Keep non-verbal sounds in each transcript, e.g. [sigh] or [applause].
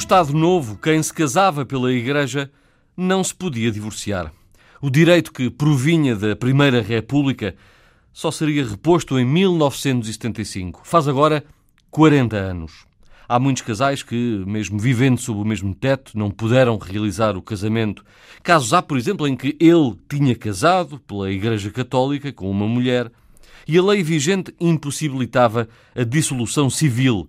Estado Novo, quem se casava pela Igreja não se podia divorciar. O direito que provinha da Primeira República só seria reposto em 1975. Faz agora 40 anos. Há muitos casais que, mesmo vivendo sob o mesmo teto, não puderam realizar o casamento. Casos há, por exemplo, em que ele tinha casado pela Igreja Católica com uma mulher e a lei vigente impossibilitava a dissolução civil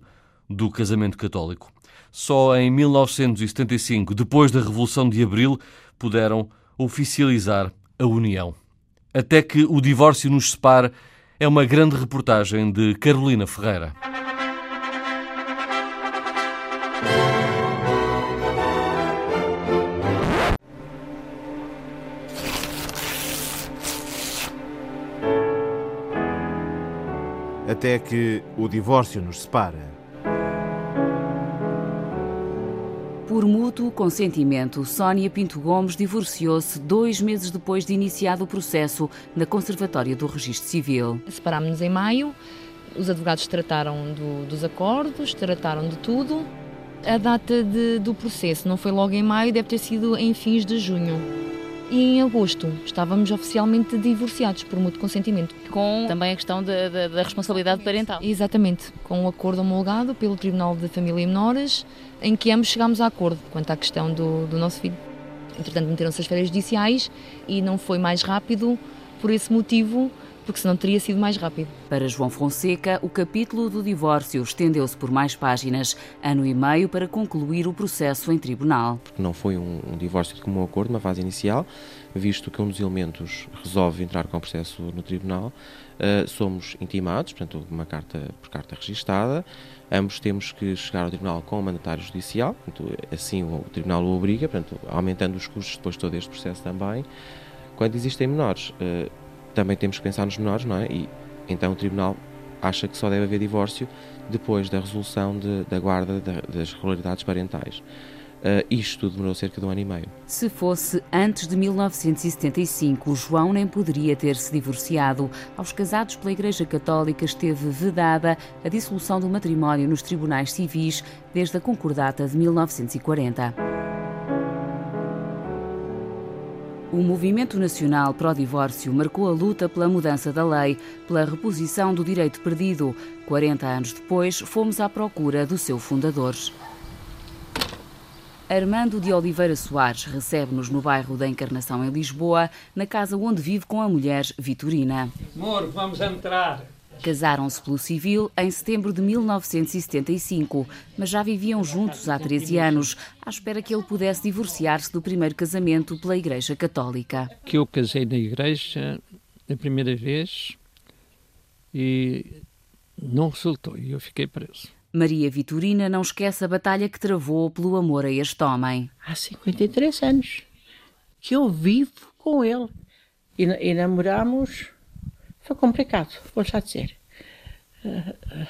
do casamento católico. Só em 1975, depois da Revolução de Abril, puderam oficializar a união. Até que o divórcio nos separe é uma grande reportagem de Carolina Ferreira. Até que o divórcio nos separa. Por mútuo consentimento, Sónia Pinto Gomes divorciou-se dois meses depois de iniciado o processo na Conservatória do Registro Civil. Separámos-nos em maio, os advogados trataram do, dos acordos, trataram de tudo. A data de, do processo não foi logo em maio, deve ter sido em fins de junho. E em agosto estávamos oficialmente divorciados por mútuo consentimento. Com também a questão da, da, da responsabilidade parental. Exatamente, com um acordo homologado pelo Tribunal de Família e Menores, em que ambos chegámos a acordo quanto à questão do, do nosso filho. Entretanto, meteram-se as férias judiciais e não foi mais rápido por esse motivo porque senão teria sido mais rápido. Para João Fonseca, o capítulo do divórcio estendeu-se por mais páginas, ano e meio para concluir o processo em tribunal. Porque não foi um, um divórcio de comum acordo, uma fase inicial, visto que um dos elementos resolve entrar com o processo no tribunal, uh, somos intimados, portanto, uma carta por carta registada, ambos temos que chegar ao tribunal com o mandatário judicial, portanto, assim o, o tribunal o obriga, portanto, aumentando os custos depois de todo este processo também. Quando existem menores, uh, também temos que pensar nos menores, não é? E então o Tribunal acha que só deve haver divórcio depois da resolução de, da guarda das regularidades parentais. Uh, isto demorou cerca de um ano e meio. Se fosse antes de 1975, João nem poderia ter-se divorciado. Aos casados pela Igreja Católica esteve vedada a dissolução do matrimónio nos tribunais civis desde a Concordata de 1940. O Movimento Nacional Pró-Divórcio marcou a luta pela mudança da lei, pela reposição do direito perdido. 40 anos depois, fomos à procura do seu fundador. Armando de Oliveira Soares recebe-nos no bairro da Encarnação, em Lisboa, na casa onde vive com a mulher Vitorina. Amor, vamos entrar. Casaram-se pelo civil em setembro de 1975, mas já viviam juntos há 13 anos, à espera que ele pudesse divorciar-se do primeiro casamento pela Igreja Católica. Que eu casei na igreja a primeira vez e não resultou e eu fiquei preso. Maria Vitorina não esquece a batalha que travou pelo amor a este homem. Há 53 anos que eu vivo com ele e, e namoramos foi complicado, vou já dizer. Uh, uh,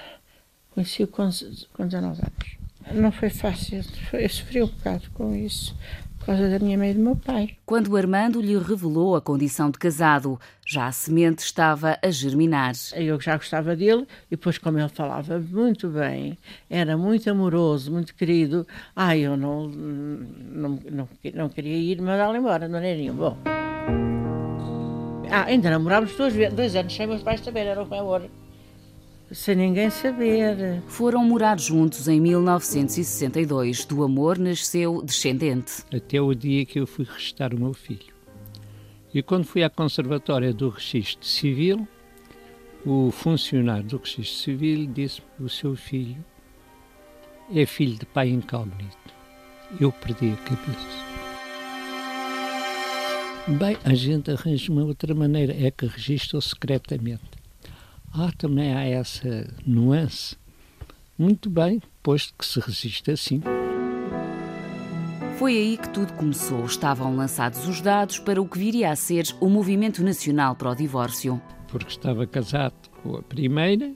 Conheci-o com, com 19 anos. Não foi fácil, eu sofri um bocado com isso, por causa da minha mãe e do meu pai. Quando Armando lhe revelou a condição de casado, já a semente estava a germinar. Eu já gostava dele, e depois, como ele falava muito bem, era muito amoroso, muito querido, ah, eu não, não, não, não queria ir mandá-lo embora, não era nenhum. Bom. Ah, ainda namorámos dois, dois anos sem meus pais saber, era um amor. Sem ninguém saber. Foram morar juntos em 1962. Do amor nasceu descendente. Até o dia que eu fui registar o meu filho. E quando fui à Conservatória do Registro Civil, o funcionário do Registro Civil disse-me que o seu filho é filho de pai incógnito. Eu perdi a cabeça. Bem, a gente arranja uma outra maneira, é que registra secretamente. Ah, também há essa nuance. Muito bem, posto que se registra assim. Foi aí que tudo começou. Estavam lançados os dados para o que viria a ser o Movimento Nacional para o Divórcio. Porque estava casado com a primeira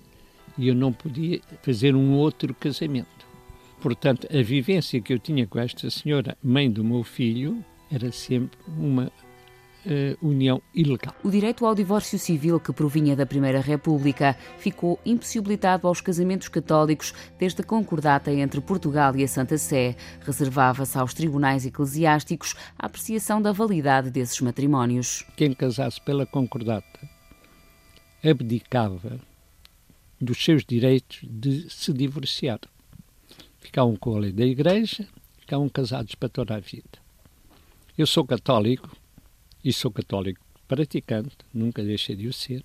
e eu não podia fazer um outro casamento. Portanto, a vivência que eu tinha com esta senhora, mãe do meu filho, era sempre uma uh, união ilegal. O direito ao divórcio civil que provinha da Primeira República ficou impossibilitado aos casamentos católicos desde a concordata entre Portugal e a Santa Sé. Reservava-se aos tribunais eclesiásticos a apreciação da validade desses matrimónios. Quem casasse pela concordata abdicava dos seus direitos de se divorciar. Ficavam com a lei da Igreja, ficavam casados para toda a vida. Eu sou católico, e sou católico praticante, nunca deixei de o ser,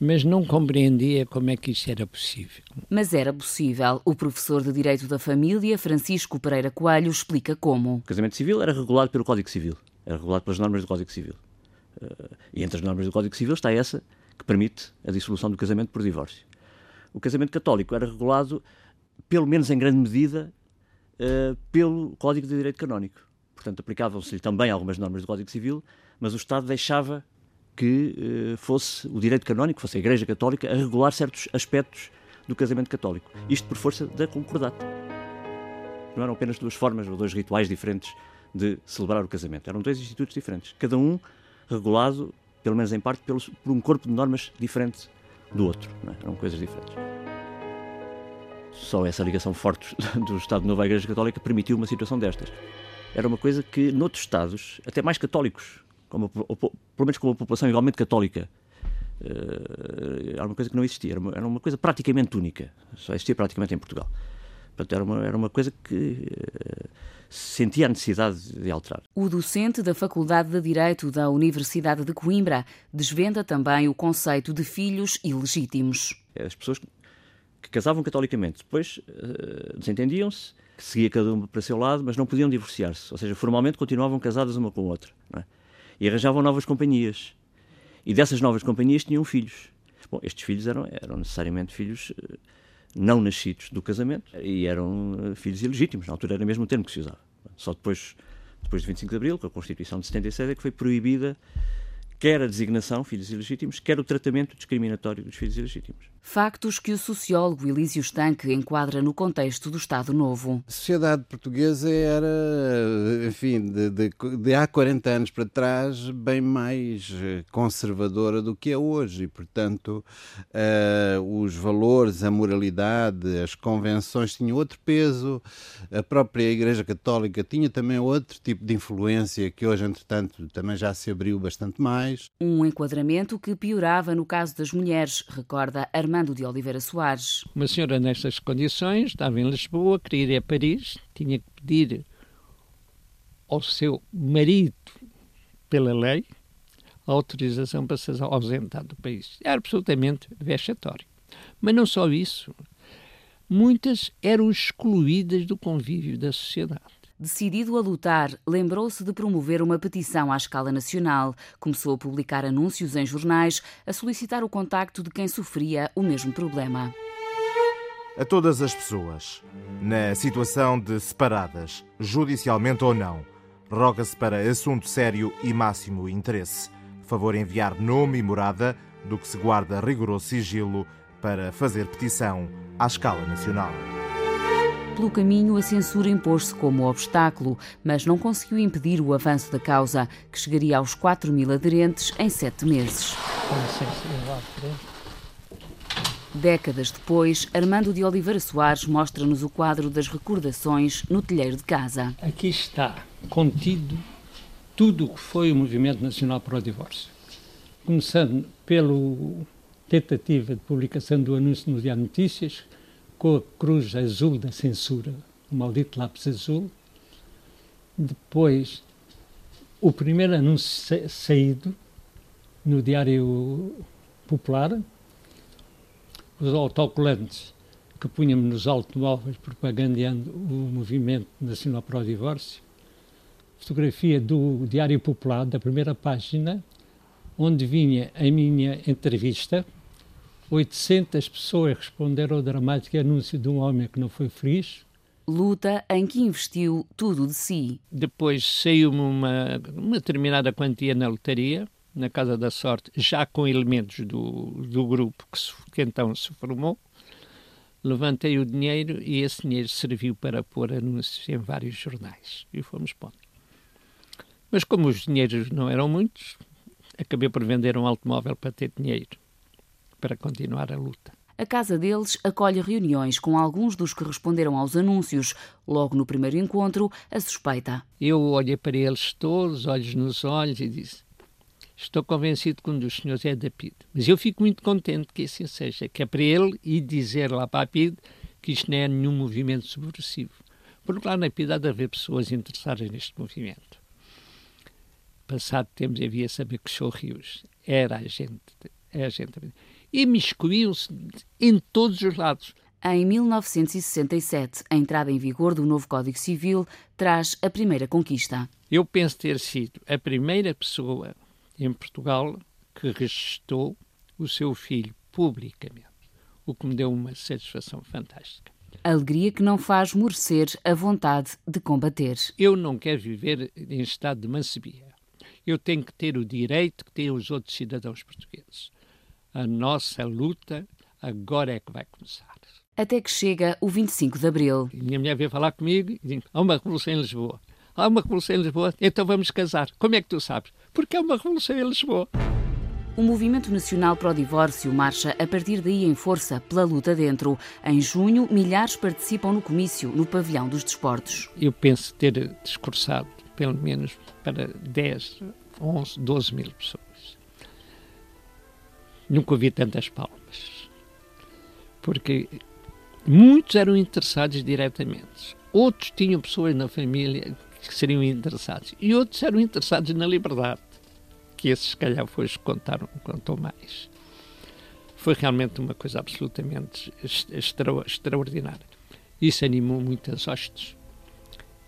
mas não compreendia como é que isso era possível. Mas era possível. O professor de Direito da Família, Francisco Pereira Coelho, explica como. O casamento civil era regulado pelo Código Civil, era regulado pelas normas do Código Civil. Uh, e entre as normas do Código Civil está essa que permite a dissolução do casamento por divórcio. O casamento católico era regulado, pelo menos em grande medida, uh, pelo Código de Direito Canónico portanto aplicavam-se-lhe também algumas normas do Código Civil, mas o Estado deixava que eh, fosse o direito canónico, fosse a Igreja Católica, a regular certos aspectos do casamento católico. Isto por força da concordata. Não eram apenas duas formas ou dois rituais diferentes de celebrar o casamento. Eram dois institutos diferentes, cada um regulado, pelo menos em parte, por um corpo de normas diferente do outro. É? Eram coisas diferentes. Só essa ligação forte [laughs] do Estado Novo à Igreja Católica permitiu uma situação destas era uma coisa que noutros Estados, até mais católicos, como, ou, pelo menos com uma população igualmente católica, uh, era uma coisa que não existia, era uma, era uma, coisa praticamente única, só existia praticamente em Portugal. Portanto, era uma, era uma coisa que uh, sentia a necessidade de alterar. O docente da Faculdade de Direito da Universidade de Coimbra desvenda também o conceito de filhos ilegítimos. As pessoas que casavam catolicamente depois uh, desentendiam-se seguia cada uma para seu lado, mas não podiam divorciar-se. Ou seja, formalmente continuavam casadas uma com a outra. É? E arranjavam novas companhias. E dessas novas companhias tinham filhos. Bom, estes filhos eram, eram necessariamente filhos eh, não nascidos do casamento e eram eh, filhos ilegítimos. Na altura era mesmo o termo que se usava. Só depois, depois de 25 de Abril, com a Constituição de 77, é que foi proibida quer a designação, filhos ilegítimos, quer o tratamento discriminatório dos filhos ilegítimos. Factos que o sociólogo Elísio Stanque enquadra no contexto do Estado Novo. A sociedade portuguesa era, enfim, de, de, de, há 40 anos para trás, bem mais conservadora do que é hoje. E, portanto, uh, os valores, a moralidade, as convenções tinham outro peso. A própria Igreja Católica tinha também outro tipo de influência que hoje, entretanto, também já se abriu bastante mais. Um enquadramento que piorava no caso das mulheres, recorda Armando De Oliveira Soares. Uma senhora nestas condições estava em Lisboa, queria ir a Paris, tinha que pedir ao seu marido, pela lei, a autorização para se ausentar do país. Era absolutamente vexatório. Mas não só isso, muitas eram excluídas do convívio da sociedade. Decidido a lutar, lembrou-se de promover uma petição à escala nacional. Começou a publicar anúncios em jornais, a solicitar o contacto de quem sofria o mesmo problema. A todas as pessoas, na situação de separadas, judicialmente ou não, roga-se para assunto sério e máximo interesse. Favor enviar nome e morada, do que se guarda rigoroso sigilo, para fazer petição à escala nacional. Pelo caminho, a censura impôs-se como obstáculo, mas não conseguiu impedir o avanço da causa, que chegaria aos 4 mil aderentes em sete meses. Décadas depois, Armando de Oliveira Soares mostra-nos o quadro das recordações no telheiro de casa. Aqui está contido tudo o que foi o Movimento Nacional para o Divórcio. Começando pela tentativa de publicação do anúncio no Diário Notícias, com a cruz azul da censura, o maldito lápis azul. Depois, o primeiro anúncio saído no Diário Popular, os autocolantes que punhamos nos automóveis propagandeando o movimento nacional para o divórcio, fotografia do Diário Popular, da primeira página, onde vinha a minha entrevista 800 pessoas responderam ao dramático anúncio de um homem que não foi feliz. Luta em que investiu tudo de si. Depois saiu-me uma, uma determinada quantia na lotaria, na Casa da Sorte, já com elementos do, do grupo que, se, que então se formou. Levantei o dinheiro e esse dinheiro serviu para pôr anúncios em vários jornais. E fomos pondo. Mas como os dinheiros não eram muitos, acabei por vender um automóvel para ter dinheiro para continuar a luta. A casa deles acolhe reuniões com alguns dos que responderam aos anúncios. Logo no primeiro encontro, a suspeita. Eu olhei para eles todos, olhos nos olhos, e disse: Estou convencido que um dos senhores é da PID. Mas eu fico muito contente que assim seja, que é para ele ir dizer lá para a PID que isto não é nenhum movimento subversivo. Porque lá na PID há de haver pessoas interessadas neste movimento. Passado tempos havia saber que Rios era a gente, é a gente e miscuíam-se em todos os lados. Em 1967, a entrada em vigor do novo Código Civil traz a primeira conquista. Eu penso ter sido a primeira pessoa em Portugal que registou o seu filho publicamente, o que me deu uma satisfação fantástica. Alegria que não faz morecer a vontade de combater. Eu não quero viver em estado de mancebia. Eu tenho que ter o direito que têm os outros cidadãos portugueses a nossa luta agora é que vai começar. Até que chega o 25 de Abril. E minha mulher veio falar comigo e diz: há uma revolução em Lisboa. Há uma revolução em Lisboa, então vamos casar. Como é que tu sabes? Porque é uma revolução em Lisboa. O Movimento Nacional para o Divórcio marcha a partir daí em força pela luta dentro. Em junho, milhares participam no comício no Pavilhão dos Desportos. Eu penso ter discursado pelo menos para 10, 11, 12 mil pessoas. Nunca ouvi tantas palmas. Porque muitos eram interessados diretamente. Outros tinham pessoas na família que seriam interessados. E outros eram interessados na liberdade. Que esses, se calhar, foi os que contaram, contou mais. Foi realmente uma coisa absolutamente extra, extraordinária. Isso animou muitas hostes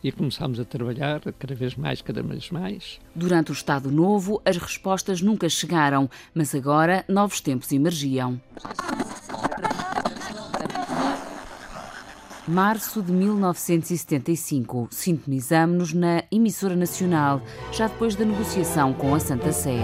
e começámos a trabalhar cada vez mais, cada vez mais. Durante o Estado Novo, as respostas nunca chegaram, mas agora novos tempos emergiam. Março de 1975. Sintonizamos-nos na emissora nacional, já depois da negociação com a Santa Sé.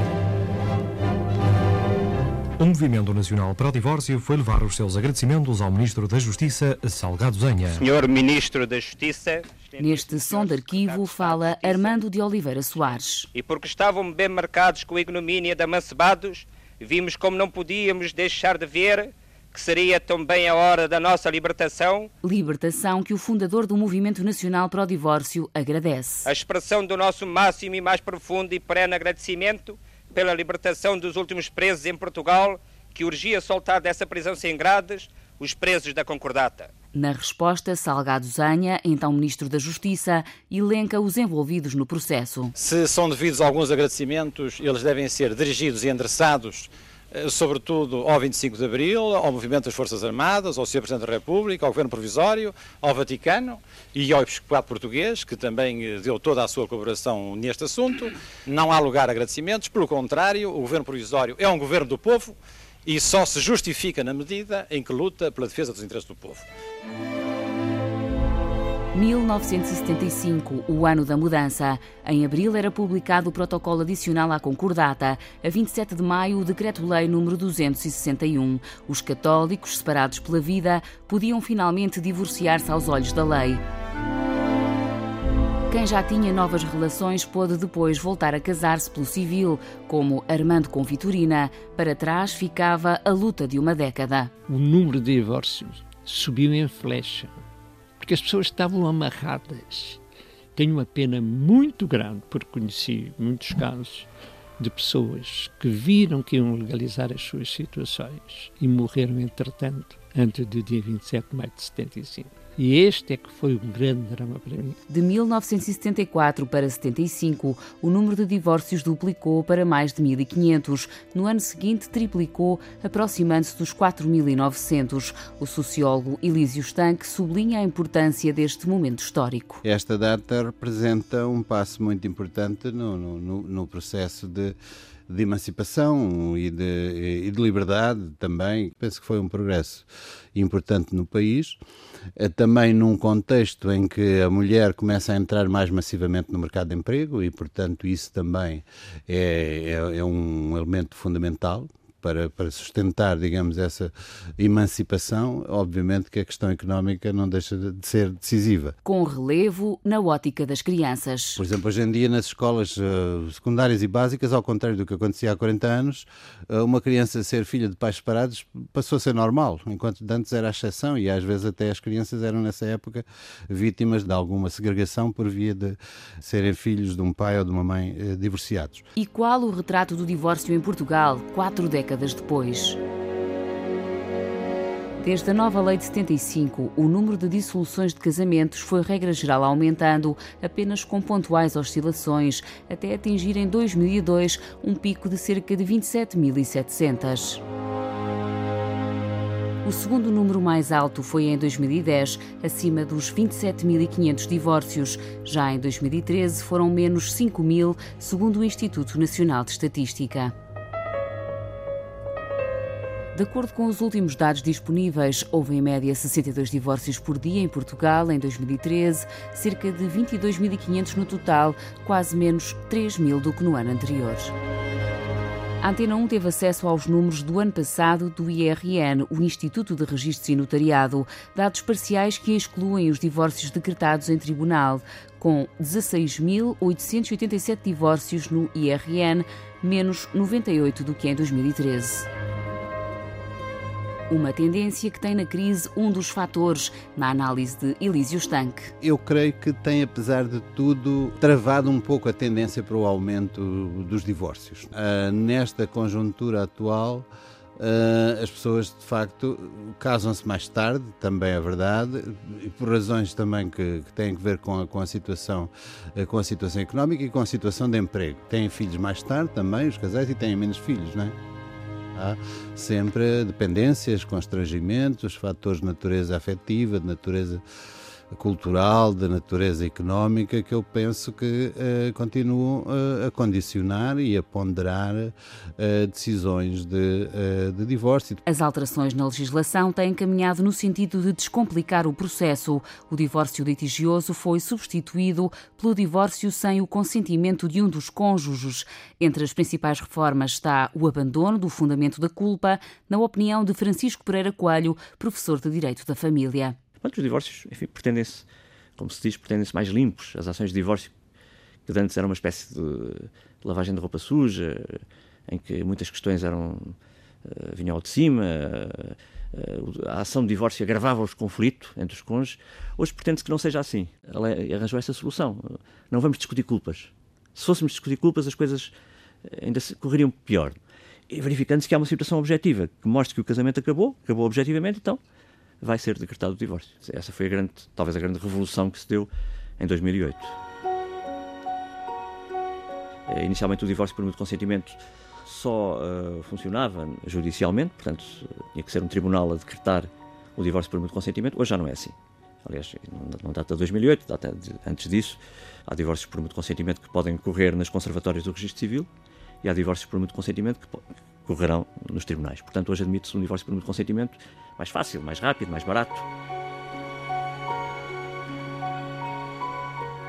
O Movimento Nacional para o Divórcio foi levar os seus agradecimentos ao Ministro da Justiça, Salgado Zenha. Senhor Ministro da Justiça. Neste som de arquivo fala Armando de Oliveira Soares. E porque estavam bem marcados com a ignomínia de amancebados, vimos como não podíamos deixar de ver que seria também a hora da nossa libertação. Libertação que o fundador do Movimento Nacional para o Divórcio agradece. A expressão do nosso máximo e mais profundo e perene agradecimento pela libertação dos últimos presos em Portugal, que urgia soltar dessa prisão sem grades os presos da Concordata. Na resposta, Salgado Zanha, então Ministro da Justiça, elenca os envolvidos no processo. Se são devidos alguns agradecimentos, eles devem ser dirigidos e endereçados sobretudo ao 25 de Abril, ao Movimento das Forças Armadas, ao Sr. Presidente da República, ao Governo Provisório, ao Vaticano e ao Episcopado Português, que também eh, deu toda a sua colaboração neste assunto. Não há lugar a agradecimentos, pelo contrário, o Governo Provisório é um governo do povo e só se justifica na medida em que luta pela defesa dos interesses do povo. 1975, o ano da mudança. Em abril era publicado o protocolo adicional à concordata. A 27 de maio, o decreto-lei número 261. Os católicos, separados pela vida, podiam finalmente divorciar-se aos olhos da lei. Quem já tinha novas relações pôde depois voltar a casar-se pelo civil, como Armando com Vitorina. Para trás ficava a luta de uma década. O número de divórcios subiu em flecha porque as pessoas estavam amarradas. Tenho uma pena muito grande, porque conheci muitos casos de pessoas que viram que iam legalizar as suas situações e morreram, entretanto, antes do dia 27 de maio de 75. E este é que foi um grande drama para mim. De 1974 para 75, o número de divórcios duplicou para mais de 1.500. No ano seguinte, triplicou, aproximando-se dos 4.900. O sociólogo Elísio Stanque sublinha a importância deste momento histórico. Esta data representa um passo muito importante no, no, no processo de de emancipação e de, e de liberdade também. Penso que foi um progresso importante no país. Eh, também num contexto em que a mulher começa a entrar mais massivamente no mercado de emprego e, portanto, isso também é, é, é um elemento fundamental para, para sustentar, digamos, essa emancipação, obviamente que a questão económica não deixa de ser decisiva. Com relevo na ótica das crianças. Por exemplo, hoje em dia nas escolas uh, secundárias e básicas, ao contrário do que acontecia há 40 anos, uh, uma criança ser filha de pais separados passou a ser normal, enquanto antes era a exceção e às vezes até as crianças eram nessa época vítimas de alguma segregação por via de serem filhos de um pai ou de uma mãe uh, divorciados. E qual o retrato do divórcio em Portugal, quatro décadas depois? Desde a nova lei de 75, o número de dissoluções de casamentos foi regra geral aumentando, apenas com pontuais oscilações, até atingir em 2002 um pico de cerca de 27.700. O segundo número mais alto foi em 2010, acima dos 27.500 divórcios. Já em 2013 foram menos 5.000, segundo o Instituto Nacional de Estatística. De acordo com os últimos dados disponíveis, houve em média 62 divórcios por dia em Portugal em 2013, cerca de 22.500 no total, quase menos 3.000 do que no ano anterior. A Antena 1 teve acesso aos números do ano passado do IRN, o Instituto de Registros e Notariado, dados parciais que excluem os divórcios decretados em tribunal, com 16.887 divórcios no IRN, menos 98 do que em 2013. Uma tendência que tem na crise um dos fatores, na análise de Elísio Stanque. Eu creio que tem, apesar de tudo, travado um pouco a tendência para o aumento dos divórcios. Uh, nesta conjuntura atual, Uh, as pessoas de facto casam-se mais tarde, também é verdade, e por razões também que, que têm a ver com a, com a situação com a situação económica e com a situação de emprego. Têm filhos mais tarde também, os casais, e têm menos filhos, não é? Há sempre dependências, constrangimentos, fatores de natureza afetiva, de natureza cultural, de natureza económica, que eu penso que uh, continuam uh, a condicionar e a ponderar uh, decisões de, de divórcio. As alterações na legislação têm caminhado no sentido de descomplicar o processo. O divórcio litigioso foi substituído pelo divórcio sem o consentimento de um dos cônjuges. Entre as principais reformas está o abandono do fundamento da culpa, na opinião de Francisco Pereira Coelho, professor de Direito da Família. Portanto, os divórcios, enfim, pretendem-se, como se diz, pretendem-se mais limpos. As ações de divórcio, que antes eram uma espécie de lavagem de roupa suja, em que muitas questões eram uh, vinham ao de cima, uh, a ação de divórcio agravava os conflitos entre os cônjuges. Hoje pretende-se que não seja assim. Ela arranjou essa solução. Não vamos discutir culpas. Se fôssemos discutir culpas, as coisas ainda correriam pior. E verificando-se que há uma situação objetiva que mostre que o casamento acabou, acabou objetivamente, então vai ser decretado o divórcio. Essa foi a grande, talvez a grande revolução que se deu em 2008. Eh, inicialmente o divórcio por mútuo consentimento só uh, funcionava judicialmente, portanto tinha que ser um tribunal a decretar o divórcio por mútuo consentimento. Hoje já não é assim. Aliás, não data de 2008, data de, antes disso. Há divórcios por mútuo consentimento que podem correr nas conservatórias do registro civil e há divórcios por mútuo consentimento que correrão nos tribunais. Portanto, hoje admite-se um divórcio por mútuo consentimento mais fácil, mais rápido, mais barato.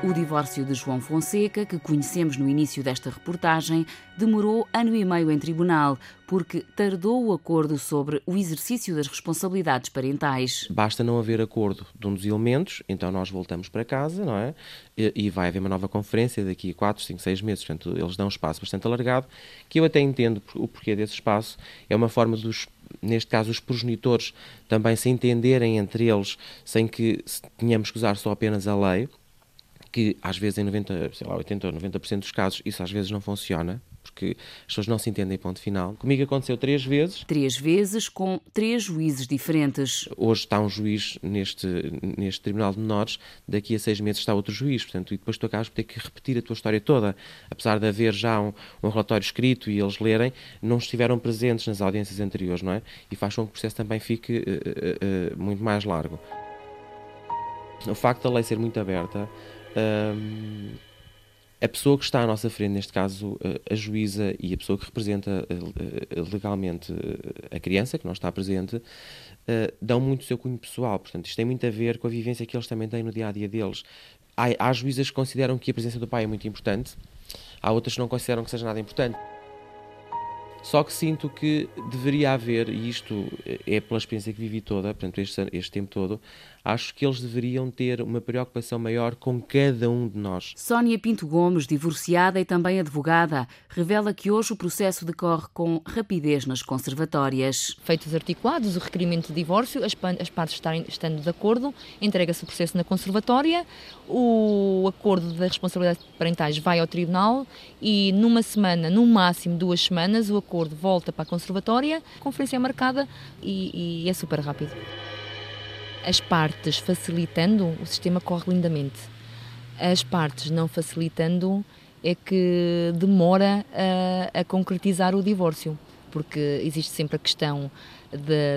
O divórcio de João Fonseca, que conhecemos no início desta reportagem, demorou ano e meio em tribunal, porque tardou o acordo sobre o exercício das responsabilidades parentais. Basta não haver acordo de um dos elementos, então nós voltamos para casa, não é? E, vai haver uma nova conferência daqui a 4, 5, 6 meses. Portanto, eles dão um espaço bastante alargado, que eu até entendo o porquê desse espaço. É uma forma dos neste caso, os progenitores também se entenderem entre eles sem que tenhamos que usar só apenas a lei, que às vezes em 90, sei lá, 80 ou 90% dos casos isso às vezes não funciona, porque as pessoas não se entendem ponto final. Comigo aconteceu três vezes. Três vezes com três juízes diferentes. Hoje está um juiz neste, neste Tribunal de Menores, daqui a seis meses está outro juiz, portanto, e depois tu acabas por ter que repetir a tua história toda. Apesar de haver já um, um relatório escrito e eles lerem, não estiveram presentes nas audiências anteriores, não é? E faz com que o processo também fique uh, uh, uh, muito mais largo. O facto da lei ser muito aberta a pessoa que está à nossa frente, neste caso a juíza e a pessoa que representa eh, legalmente eh, a criança, que não está presente, eh, dão muito o seu cunho pessoal. Portanto, isto tem muito a ver com a vivência que eles também têm no dia a dia deles. Há, há juízas que consideram que a presença do pai é muito importante, há outras que não consideram que seja nada importante. Só que sinto que deveria haver, e isto é pela experiência que vivi toda, portanto, este, este tempo todo, acho que eles deveriam ter uma preocupação maior com cada um de nós. Sónia Pinto Gomes, divorciada e também advogada, revela que hoje o processo decorre com rapidez nas conservatórias. Feitos articulados, o requerimento de divórcio, as, as partes estarem, estando de acordo, entrega-se o processo na conservatória, o acordo da responsabilidade parentais vai ao tribunal e numa semana, no máximo duas semanas, o acordo volta para a conservatória, a conferência é marcada e, e é super rápido as partes facilitando, o sistema corre lindamente. As partes não facilitando é que demora a, a concretizar o divórcio, porque existe sempre a questão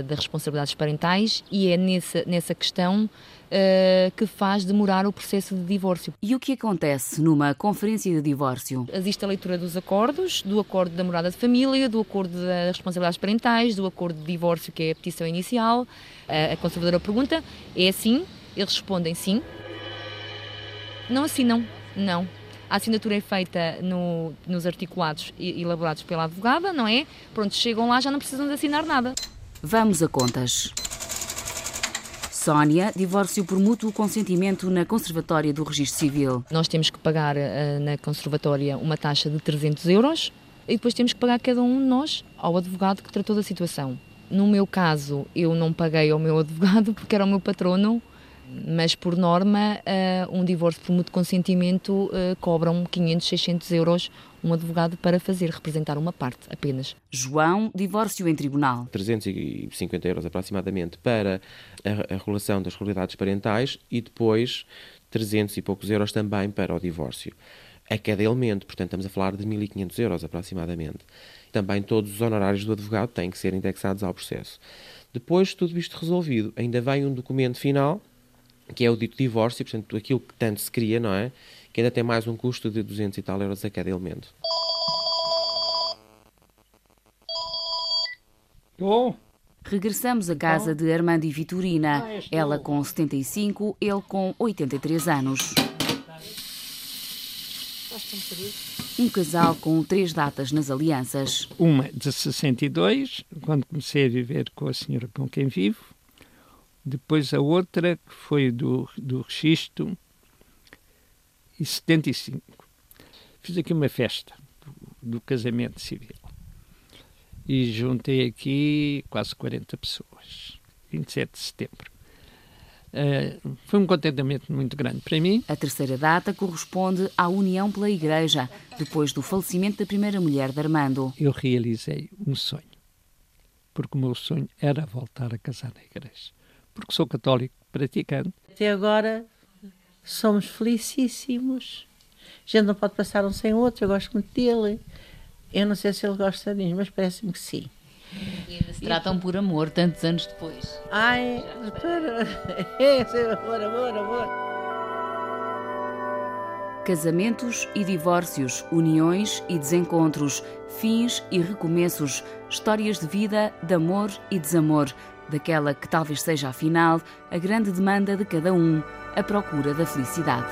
das responsabilidades parentais e é nessa, nessa questão uh, que faz demorar o processo de divórcio. E o que acontece numa conferência de divórcio? Existe a leitura dos acordos, do acordo da morada de família, do acordo das responsabilidades parentais, do acordo de divórcio, que é a petição inicial. Uh, a conservadora pergunta: é assim? Eles respondem sim. Não assinam, não. A assinatura é feita no, nos articulados elaborados pela advogada, não é? Pronto, chegam lá, já não precisam de assinar nada. Vamos a contas. Sónia, divórcio por mútuo consentimento na Conservatória do Registro Civil. Nós temos que pagar uh, na Conservatória uma taxa de 300 euros e depois temos que pagar cada um de nós ao advogado que tratou da situação. No meu caso, eu não paguei ao meu [laughs] advogado porque era o meu patrono, mas por norma, uh, um divórcio por mútuo consentimento uh, cobram 500, 600 euros um advogado para fazer representar uma parte apenas. João, divórcio em tribunal. 350 euros aproximadamente para a, a regulação das realidades parentais e depois 300 e poucos euros também para o divórcio. A cada elemento, portanto, estamos a falar de 1.500 euros aproximadamente. Também todos os honorários do advogado têm que ser indexados ao processo. Depois de tudo isto resolvido, ainda vem um documento final, que é o dito divórcio, portanto, aquilo que tanto se queria, não é? que ainda tem mais um custo de 200 e tal euros a cada elemento. Oh. Regressamos à casa oh. de Armando e Vitorina. Ah, Ela com 75, ele com 83 anos. Um casal com três datas nas alianças. Uma de 62, quando comecei a viver com a senhora com quem vivo. Depois a outra, que foi do, do registro e 75. Fiz aqui uma festa do, do casamento civil e juntei aqui quase 40 pessoas, 27 de setembro. Uh, foi um contentamento muito grande para mim. A terceira data corresponde à união pela Igreja, depois do falecimento da primeira mulher de Armando. Eu realizei um sonho, porque o meu sonho era voltar a casar na Igreja, porque sou católico praticante. Até agora somos felicíssimos. A gente não pode passar um sem o outro, eu gosto muito dele. Eu não sei se ele gosta de mim, mas parece-me que sim. E ainda se tratam por amor, tantos anos depois. Ai, para. [laughs] É, amor, amor, amor. Casamentos e divórcios, uniões e desencontros, fins e recomeços, histórias de vida, de amor e desamor, daquela que talvez seja, afinal, a grande demanda de cada um a procura da felicidade.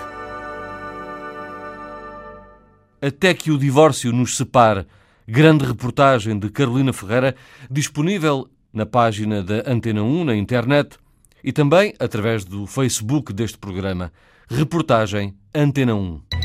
Até que o divórcio nos separe. Grande reportagem de Carolina Ferreira, disponível na página da Antena 1 na internet e também através do Facebook deste programa. Reportagem Antena 1.